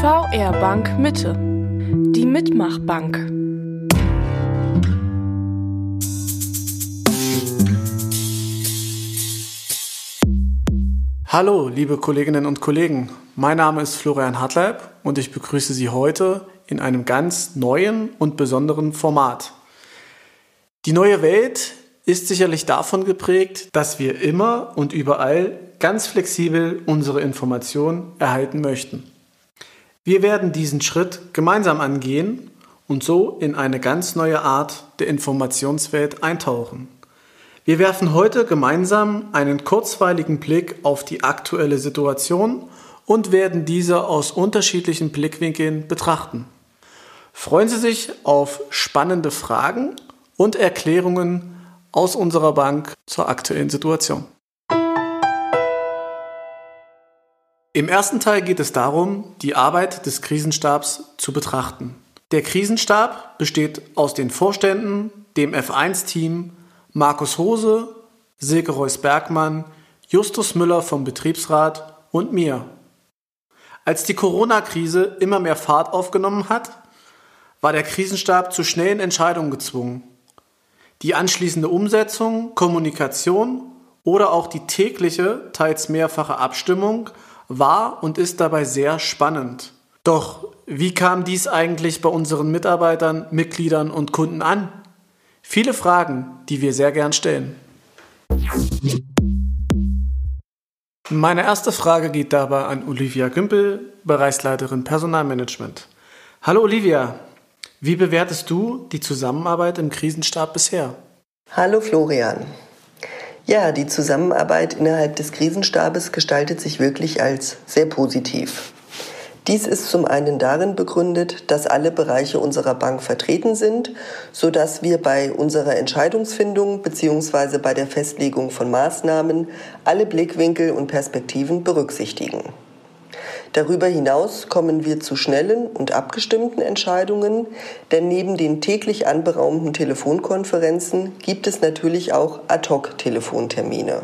VR Bank Mitte. Die Mitmachbank. Hallo, liebe Kolleginnen und Kollegen. Mein Name ist Florian Hartleib und ich begrüße Sie heute in einem ganz neuen und besonderen Format. Die neue Welt ist sicherlich davon geprägt, dass wir immer und überall ganz flexibel unsere Informationen erhalten möchten. Wir werden diesen Schritt gemeinsam angehen und so in eine ganz neue Art der Informationswelt eintauchen. Wir werfen heute gemeinsam einen kurzweiligen Blick auf die aktuelle Situation und werden diese aus unterschiedlichen Blickwinkeln betrachten. Freuen Sie sich auf spannende Fragen und Erklärungen aus unserer Bank zur aktuellen Situation. Im ersten Teil geht es darum, die Arbeit des Krisenstabs zu betrachten. Der Krisenstab besteht aus den Vorständen, dem F1-Team, Markus Hose, Silke Reus-Bergmann, Justus Müller vom Betriebsrat und mir. Als die Corona-Krise immer mehr Fahrt aufgenommen hat, war der Krisenstab zu schnellen Entscheidungen gezwungen. Die anschließende Umsetzung, Kommunikation oder auch die tägliche, teils mehrfache Abstimmung war und ist dabei sehr spannend. Doch wie kam dies eigentlich bei unseren Mitarbeitern, Mitgliedern und Kunden an? Viele Fragen, die wir sehr gern stellen. Meine erste Frage geht dabei an Olivia Gümpel, Bereichsleiterin Personalmanagement. Hallo Olivia, wie bewertest du die Zusammenarbeit im Krisenstab bisher? Hallo Florian. Ja, die Zusammenarbeit innerhalb des Krisenstabes gestaltet sich wirklich als sehr positiv. Dies ist zum einen darin begründet, dass alle Bereiche unserer Bank vertreten sind, so dass wir bei unserer Entscheidungsfindung bzw. bei der Festlegung von Maßnahmen alle Blickwinkel und Perspektiven berücksichtigen. Darüber hinaus kommen wir zu schnellen und abgestimmten Entscheidungen, denn neben den täglich anberaumten Telefonkonferenzen gibt es natürlich auch Ad-hoc-Telefontermine.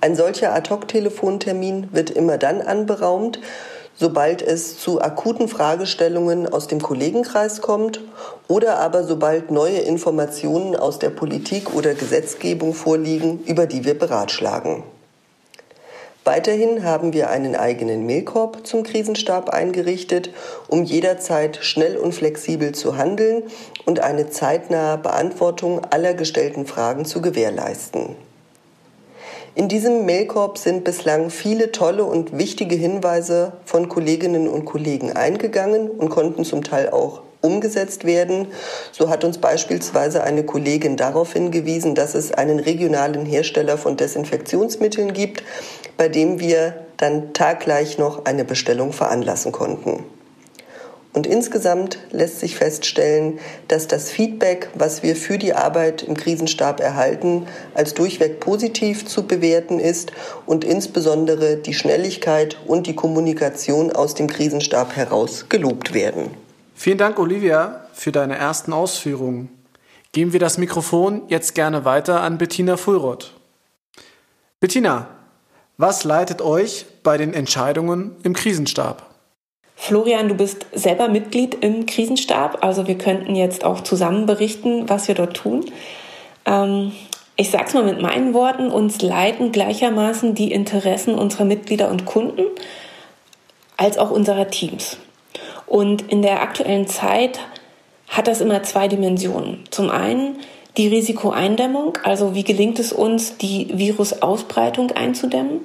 Ein solcher Ad-hoc-Telefontermin wird immer dann anberaumt, sobald es zu akuten Fragestellungen aus dem Kollegenkreis kommt oder aber sobald neue Informationen aus der Politik oder Gesetzgebung vorliegen, über die wir beratschlagen. Weiterhin haben wir einen eigenen Mailkorb zum Krisenstab eingerichtet, um jederzeit schnell und flexibel zu handeln und eine zeitnahe Beantwortung aller gestellten Fragen zu gewährleisten. In diesem Mailkorb sind bislang viele tolle und wichtige Hinweise von Kolleginnen und Kollegen eingegangen und konnten zum Teil auch umgesetzt werden. So hat uns beispielsweise eine Kollegin darauf hingewiesen, dass es einen regionalen Hersteller von Desinfektionsmitteln gibt, bei dem wir dann taggleich noch eine Bestellung veranlassen konnten. Und insgesamt lässt sich feststellen, dass das Feedback, was wir für die Arbeit im Krisenstab erhalten, als durchweg positiv zu bewerten ist und insbesondere die Schnelligkeit und die Kommunikation aus dem Krisenstab heraus gelobt werden. Vielen Dank, Olivia, für deine ersten Ausführungen. Geben wir das Mikrofon jetzt gerne weiter an Bettina Fulroth. Bettina, was leitet euch bei den Entscheidungen im Krisenstab? Florian, du bist selber Mitglied im Krisenstab, also wir könnten jetzt auch zusammen berichten, was wir dort tun. Ähm, ich sage es mal mit meinen Worten, uns leiten gleichermaßen die Interessen unserer Mitglieder und Kunden als auch unserer Teams. Und in der aktuellen Zeit hat das immer zwei Dimensionen. Zum einen die Risikoeindämmung, also wie gelingt es uns, die Virusausbreitung einzudämmen,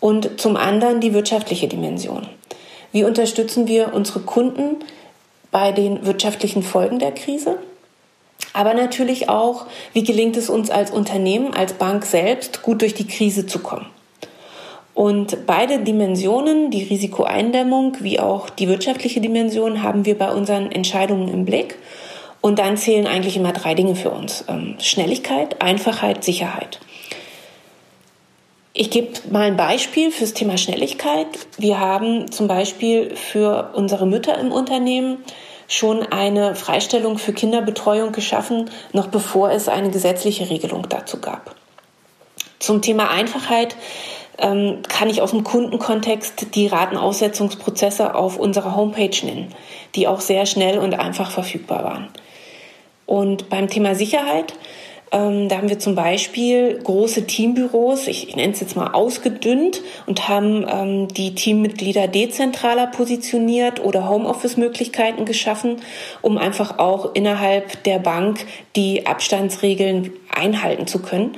und zum anderen die wirtschaftliche Dimension. Wie unterstützen wir unsere Kunden bei den wirtschaftlichen Folgen der Krise? Aber natürlich auch, wie gelingt es uns als Unternehmen, als Bank selbst, gut durch die Krise zu kommen? Und beide Dimensionen, die Risikoeindämmung wie auch die wirtschaftliche Dimension, haben wir bei unseren Entscheidungen im Blick. Und dann zählen eigentlich immer drei Dinge für uns. Ähm, Schnelligkeit, Einfachheit, Sicherheit. Ich gebe mal ein Beispiel fürs Thema Schnelligkeit. Wir haben zum Beispiel für unsere Mütter im Unternehmen schon eine Freistellung für Kinderbetreuung geschaffen, noch bevor es eine gesetzliche Regelung dazu gab. Zum Thema Einfachheit kann ich aus dem Kundenkontext die Ratenaussetzungsprozesse auf unserer Homepage nennen, die auch sehr schnell und einfach verfügbar waren. Und beim Thema Sicherheit ähm, da haben wir zum Beispiel große Teambüros, ich nenne es jetzt mal ausgedünnt und haben ähm, die Teammitglieder dezentraler positioniert oder Homeoffice-Möglichkeiten geschaffen, um einfach auch innerhalb der Bank die Abstandsregeln einhalten zu können.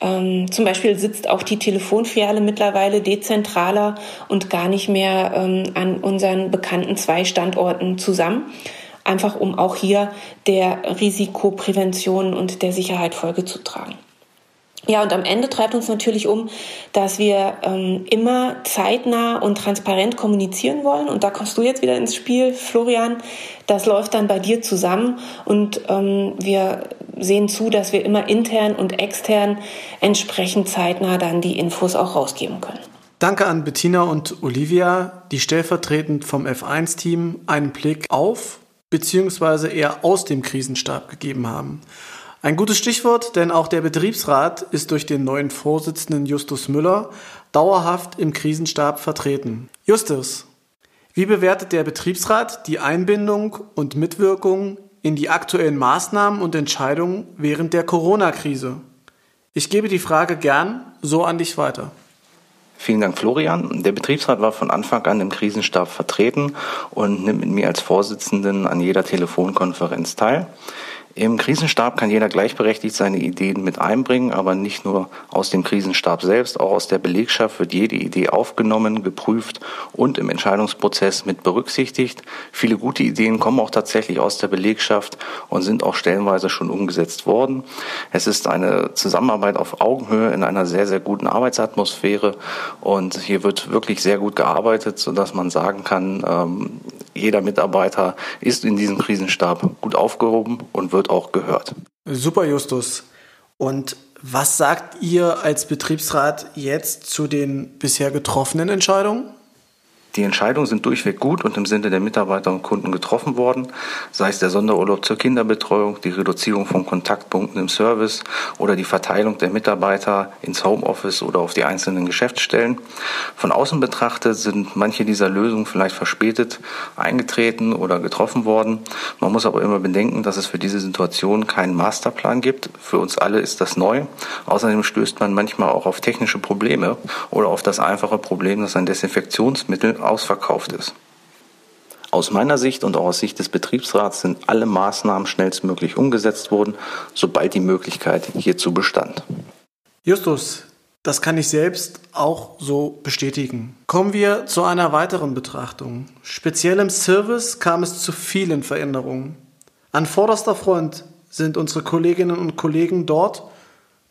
Ähm, zum Beispiel sitzt auch die Telefonfiliale mittlerweile dezentraler und gar nicht mehr ähm, an unseren bekannten zwei Standorten zusammen einfach um auch hier der Risikoprävention und der Sicherheit Folge zu tragen. Ja, und am Ende treibt uns natürlich um, dass wir ähm, immer zeitnah und transparent kommunizieren wollen. Und da kommst du jetzt wieder ins Spiel, Florian. Das läuft dann bei dir zusammen und ähm, wir sehen zu, dass wir immer intern und extern entsprechend zeitnah dann die Infos auch rausgeben können. Danke an Bettina und Olivia, die stellvertretend vom F1-Team einen Blick auf beziehungsweise eher aus dem Krisenstab gegeben haben. Ein gutes Stichwort, denn auch der Betriebsrat ist durch den neuen Vorsitzenden Justus Müller dauerhaft im Krisenstab vertreten. Justus, wie bewertet der Betriebsrat die Einbindung und Mitwirkung in die aktuellen Maßnahmen und Entscheidungen während der Corona-Krise? Ich gebe die Frage gern so an dich weiter. Vielen Dank, Florian. Der Betriebsrat war von Anfang an im Krisenstab vertreten und nimmt mit mir als Vorsitzenden an jeder Telefonkonferenz teil. Im Krisenstab kann jeder gleichberechtigt seine Ideen mit einbringen, aber nicht nur aus dem Krisenstab selbst, auch aus der Belegschaft wird jede Idee aufgenommen, geprüft und im Entscheidungsprozess mit berücksichtigt. Viele gute Ideen kommen auch tatsächlich aus der Belegschaft und sind auch stellenweise schon umgesetzt worden. Es ist eine Zusammenarbeit auf Augenhöhe in einer sehr, sehr guten Arbeitsatmosphäre und hier wird wirklich sehr gut gearbeitet, sodass man sagen kann, ähm, jeder Mitarbeiter ist in diesem Krisenstab gut aufgehoben und wird auch gehört. Super, Justus. Und was sagt ihr als Betriebsrat jetzt zu den bisher getroffenen Entscheidungen? Die Entscheidungen sind durchweg gut und im Sinne der Mitarbeiter und Kunden getroffen worden, sei es der Sonderurlaub zur Kinderbetreuung, die Reduzierung von Kontaktpunkten im Service oder die Verteilung der Mitarbeiter ins Homeoffice oder auf die einzelnen Geschäftsstellen. Von außen betrachtet sind manche dieser Lösungen vielleicht verspätet eingetreten oder getroffen worden. Man muss aber immer bedenken, dass es für diese Situation keinen Masterplan gibt. Für uns alle ist das neu. Außerdem stößt man manchmal auch auf technische Probleme oder auf das einfache Problem, dass ein Desinfektionsmittel ausverkauft ist. Aus meiner Sicht und auch aus Sicht des Betriebsrats sind alle Maßnahmen schnellstmöglich umgesetzt worden, sobald die Möglichkeit hierzu bestand. Justus, das kann ich selbst auch so bestätigen. Kommen wir zu einer weiteren Betrachtung. Speziell im Service kam es zu vielen Veränderungen. An vorderster Front sind unsere Kolleginnen und Kollegen dort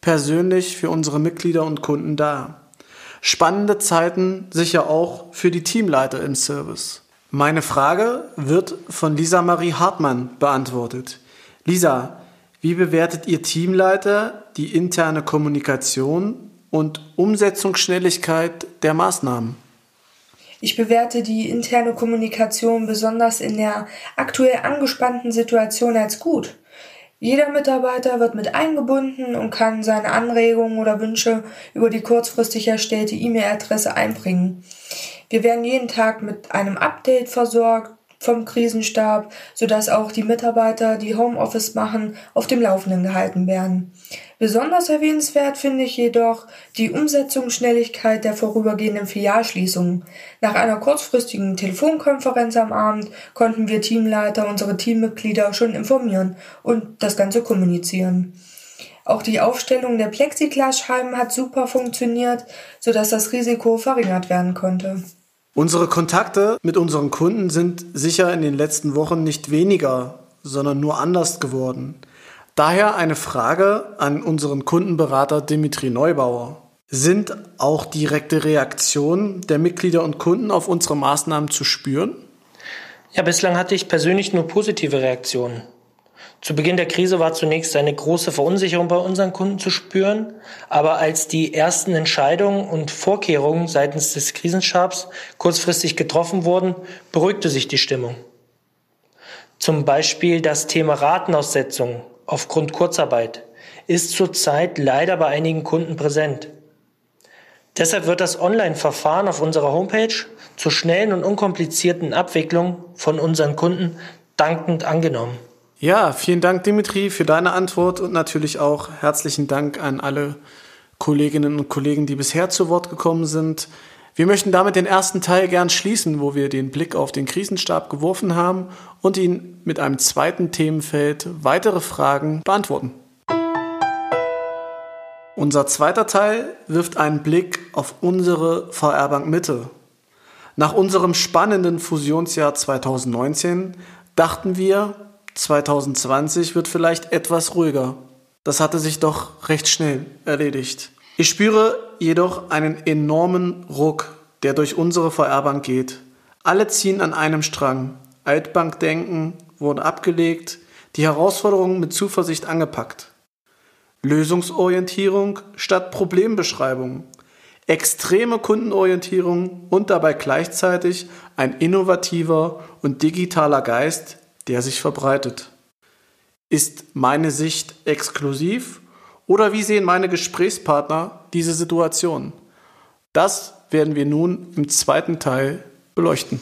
persönlich für unsere Mitglieder und Kunden da. Spannende Zeiten sicher auch für die Teamleiter im Service. Meine Frage wird von Lisa Marie Hartmann beantwortet. Lisa, wie bewertet Ihr Teamleiter die interne Kommunikation und Umsetzungsschnelligkeit der Maßnahmen? Ich bewerte die interne Kommunikation besonders in der aktuell angespannten Situation als gut. Jeder Mitarbeiter wird mit eingebunden und kann seine Anregungen oder Wünsche über die kurzfristig erstellte E-Mail-Adresse einbringen. Wir werden jeden Tag mit einem Update versorgt vom Krisenstab, sodass auch die Mitarbeiter, die Homeoffice machen, auf dem Laufenden gehalten werden. Besonders erwähnenswert finde ich jedoch die Umsetzungsschnelligkeit der vorübergehenden Filialschließungen. Nach einer kurzfristigen Telefonkonferenz am Abend konnten wir Teamleiter unsere Teammitglieder schon informieren und das Ganze kommunizieren. Auch die Aufstellung der Plexiglasscheiben hat super funktioniert, sodass das Risiko verringert werden konnte. Unsere Kontakte mit unseren Kunden sind sicher in den letzten Wochen nicht weniger, sondern nur anders geworden. Daher eine Frage an unseren Kundenberater Dimitri Neubauer. Sind auch direkte Reaktionen der Mitglieder und Kunden auf unsere Maßnahmen zu spüren? Ja, bislang hatte ich persönlich nur positive Reaktionen. Zu Beginn der Krise war zunächst eine große Verunsicherung bei unseren Kunden zu spüren, aber als die ersten Entscheidungen und Vorkehrungen seitens des Krisenstabs kurzfristig getroffen wurden, beruhigte sich die Stimmung. Zum Beispiel das Thema Ratenaussetzung aufgrund Kurzarbeit ist zurzeit leider bei einigen Kunden präsent. Deshalb wird das Online-Verfahren auf unserer Homepage zur schnellen und unkomplizierten Abwicklung von unseren Kunden dankend angenommen. Ja, vielen Dank, Dimitri, für deine Antwort und natürlich auch herzlichen Dank an alle Kolleginnen und Kollegen, die bisher zu Wort gekommen sind. Wir möchten damit den ersten Teil gern schließen, wo wir den Blick auf den Krisenstab geworfen haben und ihn mit einem zweiten Themenfeld weitere Fragen beantworten. Unser zweiter Teil wirft einen Blick auf unsere VR Bank Mitte. Nach unserem spannenden Fusionsjahr 2019 dachten wir, 2020 wird vielleicht etwas ruhiger. Das hatte sich doch recht schnell erledigt. Ich spüre jedoch einen enormen Ruck, der durch unsere VR-Bank geht. Alle ziehen an einem Strang. Altbankdenken wurde abgelegt, die Herausforderungen mit Zuversicht angepackt. Lösungsorientierung statt Problembeschreibung. Extreme Kundenorientierung und dabei gleichzeitig ein innovativer und digitaler Geist, der sich verbreitet. Ist meine Sicht exklusiv oder wie sehen meine Gesprächspartner diese Situation? Das werden wir nun im zweiten Teil beleuchten.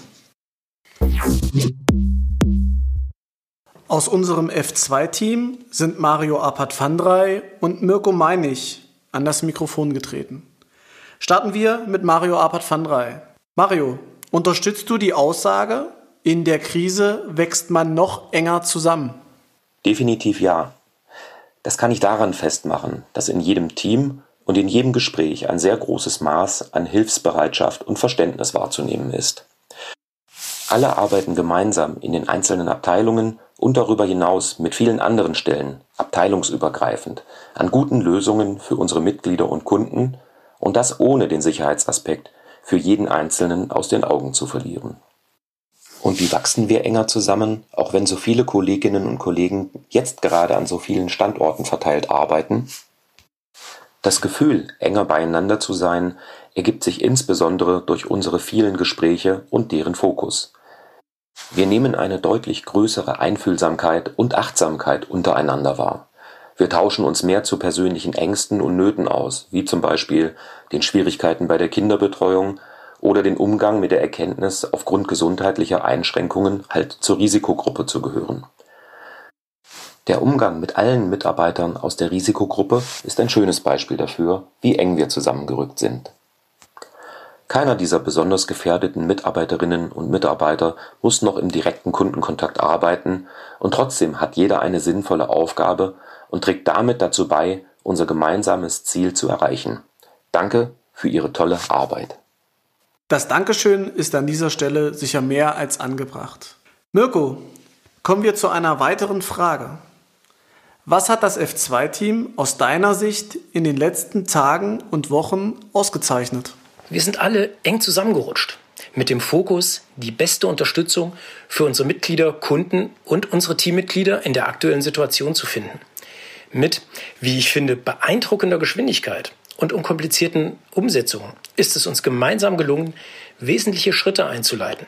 Aus unserem F2-Team sind Mario Apat-Vandrei und Mirko Meinig an das Mikrofon getreten. Starten wir mit Mario Apat-Vandrei. Mario, unterstützt du die Aussage, in der Krise wächst man noch enger zusammen? Definitiv ja. Das kann ich daran festmachen, dass in jedem Team und in jedem Gespräch ein sehr großes Maß an Hilfsbereitschaft und Verständnis wahrzunehmen ist. Alle arbeiten gemeinsam in den einzelnen Abteilungen und darüber hinaus mit vielen anderen Stellen, abteilungsübergreifend, an guten Lösungen für unsere Mitglieder und Kunden und das ohne den Sicherheitsaspekt für jeden Einzelnen aus den Augen zu verlieren. Und wie wachsen wir enger zusammen, auch wenn so viele Kolleginnen und Kollegen jetzt gerade an so vielen Standorten verteilt arbeiten? Das Gefühl, enger beieinander zu sein, ergibt sich insbesondere durch unsere vielen Gespräche und deren Fokus. Wir nehmen eine deutlich größere Einfühlsamkeit und Achtsamkeit untereinander wahr. Wir tauschen uns mehr zu persönlichen Ängsten und Nöten aus, wie zum Beispiel den Schwierigkeiten bei der Kinderbetreuung oder den Umgang mit der Erkenntnis, aufgrund gesundheitlicher Einschränkungen halt zur Risikogruppe zu gehören. Der Umgang mit allen Mitarbeitern aus der Risikogruppe ist ein schönes Beispiel dafür, wie eng wir zusammengerückt sind. Keiner dieser besonders gefährdeten Mitarbeiterinnen und Mitarbeiter muss noch im direkten Kundenkontakt arbeiten, und trotzdem hat jeder eine sinnvolle Aufgabe und trägt damit dazu bei, unser gemeinsames Ziel zu erreichen. Danke für Ihre tolle Arbeit. Das Dankeschön ist an dieser Stelle sicher mehr als angebracht. Mirko, kommen wir zu einer weiteren Frage. Was hat das F2-Team aus deiner Sicht in den letzten Tagen und Wochen ausgezeichnet? Wir sind alle eng zusammengerutscht mit dem Fokus, die beste Unterstützung für unsere Mitglieder, Kunden und unsere Teammitglieder in der aktuellen Situation zu finden. Mit, wie ich finde, beeindruckender Geschwindigkeit und unkomplizierten Umsetzungen ist es uns gemeinsam gelungen, wesentliche Schritte einzuleiten.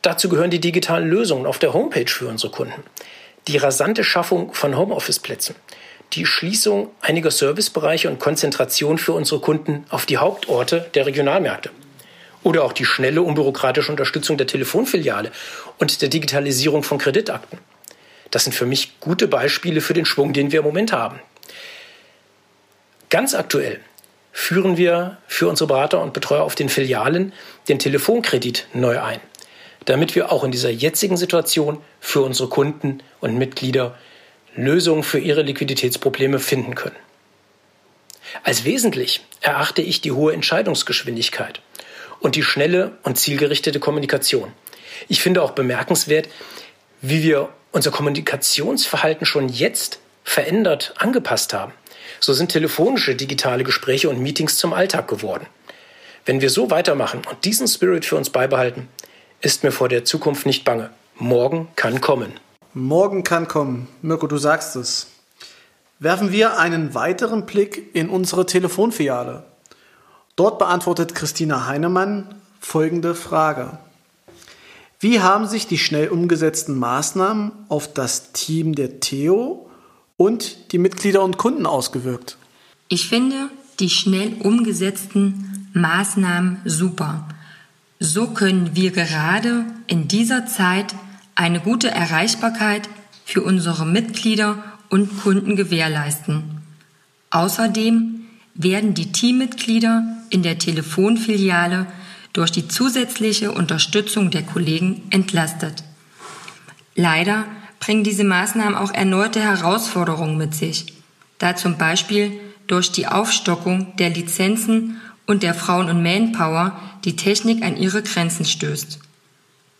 Dazu gehören die digitalen Lösungen auf der Homepage für unsere Kunden, die rasante Schaffung von Homeoffice-Plätzen, die Schließung einiger Servicebereiche und Konzentration für unsere Kunden auf die Hauptorte der Regionalmärkte. Oder auch die schnelle, unbürokratische Unterstützung der Telefonfiliale und der Digitalisierung von Kreditakten. Das sind für mich gute Beispiele für den Schwung, den wir im Moment haben. Ganz aktuell führen wir für unsere Berater und Betreuer auf den Filialen den Telefonkredit neu ein, damit wir auch in dieser jetzigen Situation für unsere Kunden und Mitglieder Lösungen für ihre Liquiditätsprobleme finden können. Als wesentlich erachte ich die hohe Entscheidungsgeschwindigkeit und die schnelle und zielgerichtete Kommunikation. Ich finde auch bemerkenswert, wie wir unser Kommunikationsverhalten schon jetzt verändert angepasst haben. So sind telefonische digitale Gespräche und Meetings zum Alltag geworden. Wenn wir so weitermachen und diesen Spirit für uns beibehalten, ist mir vor der Zukunft nicht bange. Morgen kann kommen. Morgen kann kommen. Mirko, du sagst es. Werfen wir einen weiteren Blick in unsere Telefonfiliale. Dort beantwortet Christina Heinemann folgende Frage. Wie haben sich die schnell umgesetzten Maßnahmen auf das Team der Theo und die Mitglieder und Kunden ausgewirkt? Ich finde, die schnell umgesetzten Maßnahmen super. So können wir gerade in dieser Zeit eine gute Erreichbarkeit für unsere Mitglieder und Kunden gewährleisten. Außerdem werden die Teammitglieder in der Telefonfiliale durch die zusätzliche Unterstützung der Kollegen entlastet. Leider bringen diese Maßnahmen auch erneute Herausforderungen mit sich, da zum Beispiel durch die Aufstockung der Lizenzen und der Frauen- und Manpower die Technik an ihre Grenzen stößt.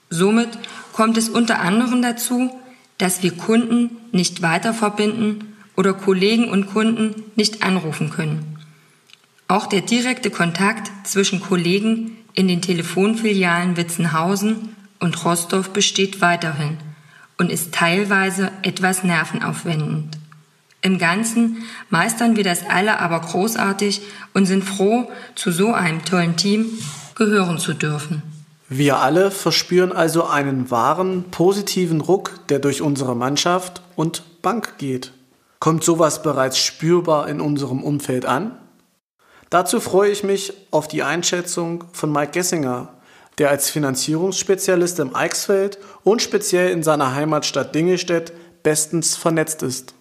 Somit kommt es unter anderem dazu, dass wir Kunden nicht weiter verbinden oder Kollegen und Kunden nicht anrufen können. Auch der direkte Kontakt zwischen Kollegen in den Telefonfilialen Witzenhausen und Rostorf besteht weiterhin und ist teilweise etwas nervenaufwendend. Im Ganzen meistern wir das alle aber großartig und sind froh, zu so einem tollen Team gehören zu dürfen. Wir alle verspüren also einen wahren positiven Ruck, der durch unsere Mannschaft und Bank geht. Kommt sowas bereits spürbar in unserem Umfeld an? Dazu freue ich mich auf die Einschätzung von Mike Gessinger, der als Finanzierungsspezialist im Eichsfeld und speziell in seiner Heimatstadt Dingelstedt bestens vernetzt ist.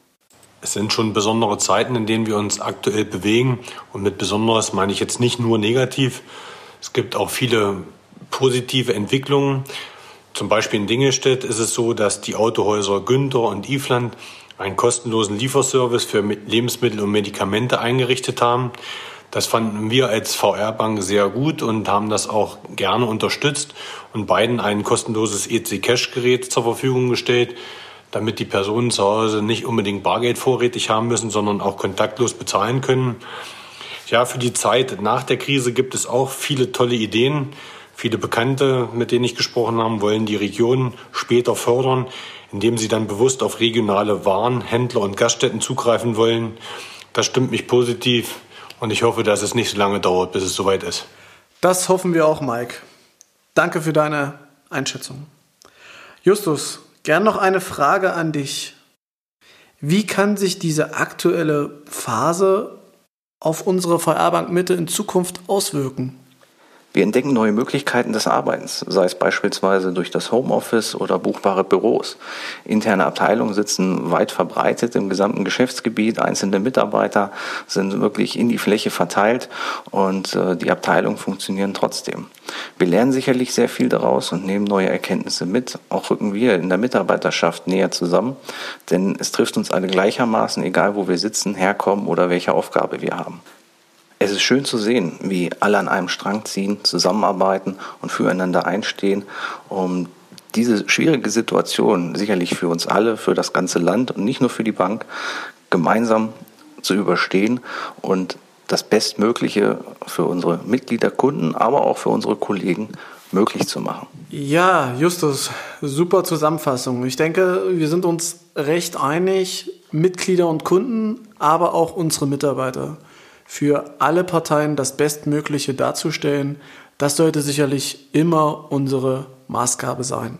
Es sind schon besondere Zeiten, in denen wir uns aktuell bewegen. Und mit Besonderes meine ich jetzt nicht nur negativ. Es gibt auch viele positive Entwicklungen. Zum Beispiel in Dingelstedt ist es so, dass die Autohäuser Günther und Ifland einen kostenlosen Lieferservice für Lebensmittel und Medikamente eingerichtet haben. Das fanden wir als VR-Bank sehr gut und haben das auch gerne unterstützt und beiden ein kostenloses EC-Cash-Gerät zur Verfügung gestellt, damit die Personen zu Hause nicht unbedingt Bargeld vorrätig haben müssen, sondern auch kontaktlos bezahlen können. Ja, für die Zeit nach der Krise gibt es auch viele tolle Ideen. Viele Bekannte, mit denen ich gesprochen habe, wollen die Region später fördern, indem sie dann bewusst auf regionale Waren, Händler und Gaststätten zugreifen wollen. Das stimmt mich positiv und ich hoffe, dass es nicht so lange dauert, bis es soweit ist. Das hoffen wir auch, Mike. Danke für deine Einschätzung. Justus, Gern noch eine Frage an dich. Wie kann sich diese aktuelle Phase auf unsere VR-Bank Mitte in Zukunft auswirken? Wir entdecken neue Möglichkeiten des Arbeitens, sei es beispielsweise durch das Homeoffice oder buchbare Büros. Interne Abteilungen sitzen weit verbreitet im gesamten Geschäftsgebiet. Einzelne Mitarbeiter sind wirklich in die Fläche verteilt und äh, die Abteilungen funktionieren trotzdem. Wir lernen sicherlich sehr viel daraus und nehmen neue Erkenntnisse mit. Auch rücken wir in der Mitarbeiterschaft näher zusammen, denn es trifft uns alle gleichermaßen, egal wo wir sitzen, herkommen oder welche Aufgabe wir haben. Es ist schön zu sehen, wie alle an einem Strang ziehen, zusammenarbeiten und füreinander einstehen, um diese schwierige Situation sicherlich für uns alle, für das ganze Land und nicht nur für die Bank gemeinsam zu überstehen und das Bestmögliche für unsere Mitglieder, Kunden, aber auch für unsere Kollegen möglich zu machen. Ja, Justus, super Zusammenfassung. Ich denke, wir sind uns recht einig, Mitglieder und Kunden, aber auch unsere Mitarbeiter für alle Parteien das Bestmögliche darzustellen, das sollte sicherlich immer unsere Maßgabe sein.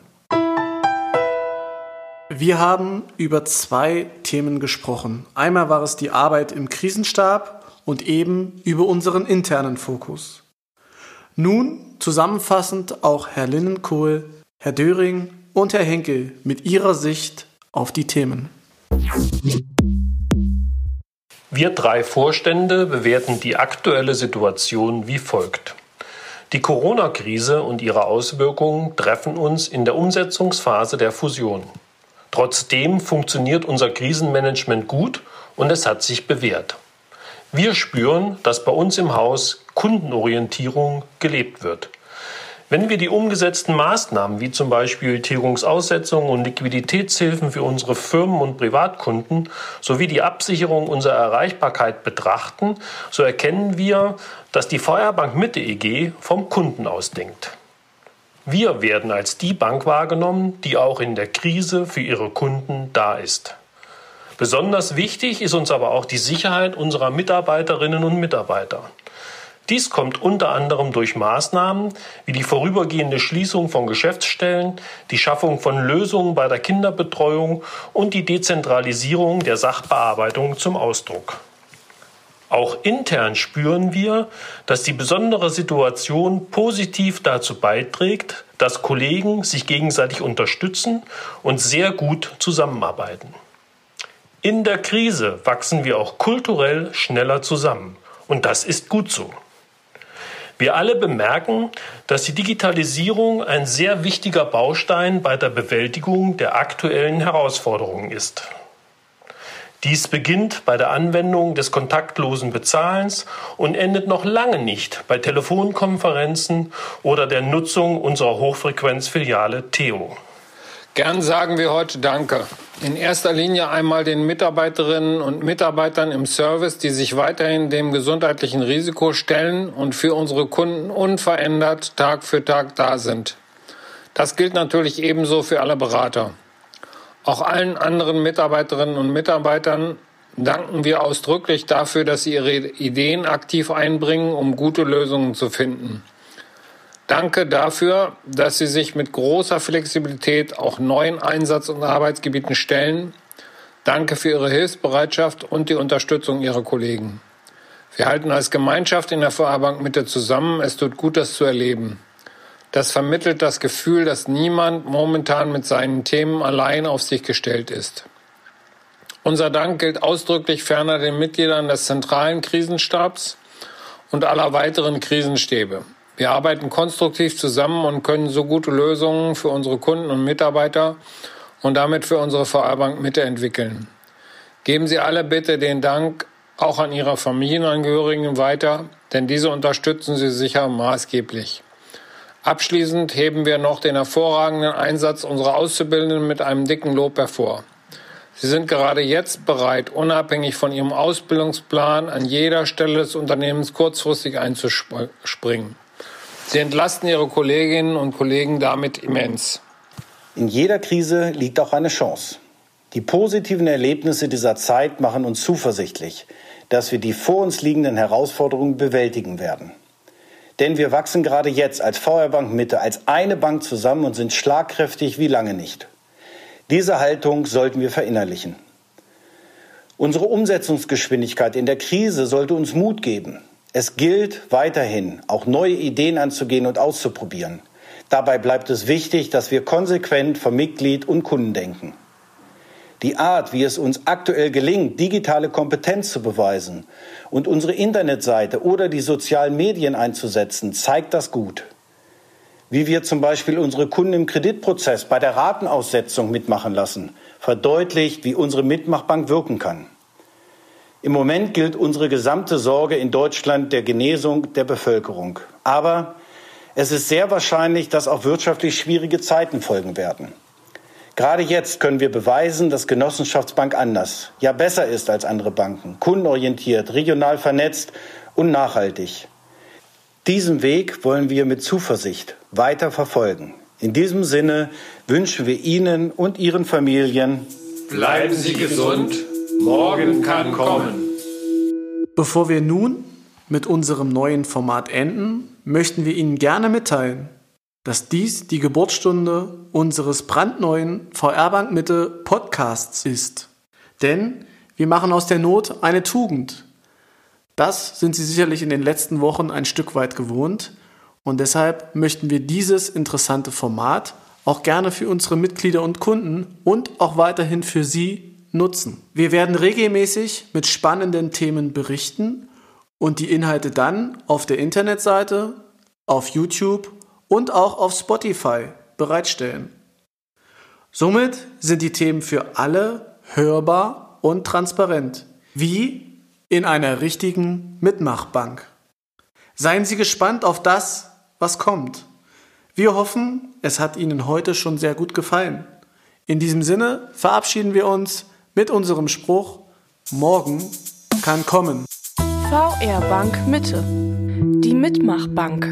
Wir haben über zwei Themen gesprochen. Einmal war es die Arbeit im Krisenstab und eben über unseren internen Fokus. Nun zusammenfassend auch Herr Linnenkohl, Herr Döring und Herr Henkel mit ihrer Sicht auf die Themen. Wir drei Vorstände bewerten die aktuelle Situation wie folgt. Die Corona-Krise und ihre Auswirkungen treffen uns in der Umsetzungsphase der Fusion. Trotzdem funktioniert unser Krisenmanagement gut und es hat sich bewährt. Wir spüren, dass bei uns im Haus Kundenorientierung gelebt wird. Wenn wir die umgesetzten Maßnahmen wie zum Beispiel Tilgungsaussetzungen und Liquiditätshilfen für unsere Firmen und Privatkunden sowie die Absicherung unserer Erreichbarkeit betrachten, so erkennen wir, dass die Feuerbank Mitte EG vom Kunden ausdenkt. Wir werden als die Bank wahrgenommen, die auch in der Krise für ihre Kunden da ist. Besonders wichtig ist uns aber auch die Sicherheit unserer Mitarbeiterinnen und Mitarbeiter. Dies kommt unter anderem durch Maßnahmen wie die vorübergehende Schließung von Geschäftsstellen, die Schaffung von Lösungen bei der Kinderbetreuung und die Dezentralisierung der Sachbearbeitung zum Ausdruck. Auch intern spüren wir, dass die besondere Situation positiv dazu beiträgt, dass Kollegen sich gegenseitig unterstützen und sehr gut zusammenarbeiten. In der Krise wachsen wir auch kulturell schneller zusammen. Und das ist gut so. Wir alle bemerken, dass die Digitalisierung ein sehr wichtiger Baustein bei der Bewältigung der aktuellen Herausforderungen ist. Dies beginnt bei der Anwendung des kontaktlosen Bezahlens und endet noch lange nicht bei Telefonkonferenzen oder der Nutzung unserer Hochfrequenzfiliale Theo. Gern sagen wir heute Danke. In erster Linie einmal den Mitarbeiterinnen und Mitarbeitern im Service, die sich weiterhin dem gesundheitlichen Risiko stellen und für unsere Kunden unverändert Tag für Tag da sind. Das gilt natürlich ebenso für alle Berater. Auch allen anderen Mitarbeiterinnen und Mitarbeitern danken wir ausdrücklich dafür, dass sie ihre Ideen aktiv einbringen, um gute Lösungen zu finden. Danke dafür, dass Sie sich mit großer Flexibilität auch neuen Einsatz- und Arbeitsgebieten stellen. Danke für Ihre Hilfsbereitschaft und die Unterstützung Ihrer Kollegen. Wir halten als Gemeinschaft in der VR-Bank Mitte zusammen. Es tut gut, das zu erleben. Das vermittelt das Gefühl, dass niemand momentan mit seinen Themen allein auf sich gestellt ist. Unser Dank gilt ausdrücklich ferner den Mitgliedern des zentralen Krisenstabs und aller weiteren Krisenstäbe. Wir arbeiten konstruktiv zusammen und können so gute Lösungen für unsere Kunden und Mitarbeiter und damit für unsere VR-Bank Mitte entwickeln. Geben Sie alle bitte den Dank auch an Ihre Familienangehörigen weiter, denn diese unterstützen Sie sicher maßgeblich. Abschließend heben wir noch den hervorragenden Einsatz unserer Auszubildenden mit einem dicken Lob hervor. Sie sind gerade jetzt bereit, unabhängig von ihrem Ausbildungsplan an jeder Stelle des Unternehmens kurzfristig einzuspringen. Sie entlasten ihre Kolleginnen und Kollegen damit immens. In jeder Krise liegt auch eine Chance. Die positiven Erlebnisse dieser Zeit machen uns zuversichtlich, dass wir die vor uns liegenden Herausforderungen bewältigen werden. Denn wir wachsen gerade jetzt als VR Bank Mitte als eine Bank zusammen und sind schlagkräftig wie lange nicht. Diese Haltung sollten wir verinnerlichen. Unsere Umsetzungsgeschwindigkeit in der Krise sollte uns Mut geben. Es gilt weiterhin, auch neue Ideen anzugehen und auszuprobieren. Dabei bleibt es wichtig, dass wir konsequent vom Mitglied und Kunden denken. Die Art, wie es uns aktuell gelingt, digitale Kompetenz zu beweisen und unsere Internetseite oder die sozialen Medien einzusetzen, zeigt das gut. Wie wir zum Beispiel unsere Kunden im Kreditprozess bei der Ratenaussetzung mitmachen lassen, verdeutlicht, wie unsere Mitmachbank wirken kann. Im Moment gilt unsere gesamte Sorge in Deutschland der Genesung der Bevölkerung. Aber es ist sehr wahrscheinlich, dass auch wirtschaftlich schwierige Zeiten folgen werden. Gerade jetzt können wir beweisen, dass Genossenschaftsbank anders, ja besser ist als andere Banken, kundenorientiert, regional vernetzt und nachhaltig. Diesen Weg wollen wir mit Zuversicht weiter verfolgen. In diesem Sinne wünschen wir Ihnen und Ihren Familien Bleiben Sie gesund, morgen kann kommen. Bevor wir nun mit unserem neuen Format enden, möchten wir Ihnen gerne mitteilen, dass dies die Geburtsstunde unseres brandneuen VR-Bank Mitte Podcasts ist. Denn wir machen aus der Not eine Tugend. Das sind Sie sicherlich in den letzten Wochen ein Stück weit gewohnt und deshalb möchten wir dieses interessante Format auch gerne für unsere Mitglieder und Kunden und auch weiterhin für Sie nutzen. Wir werden regelmäßig mit spannenden Themen berichten und die Inhalte dann auf der Internetseite, auf YouTube und auch auf Spotify bereitstellen. Somit sind die Themen für alle hörbar und transparent, wie in einer richtigen Mitmachbank. Seien Sie gespannt auf das, was kommt. Wir hoffen, es hat Ihnen heute schon sehr gut gefallen. In diesem Sinne verabschieden wir uns mit unserem Spruch, morgen kann kommen. VR Bank Mitte. Die Mitmachbank.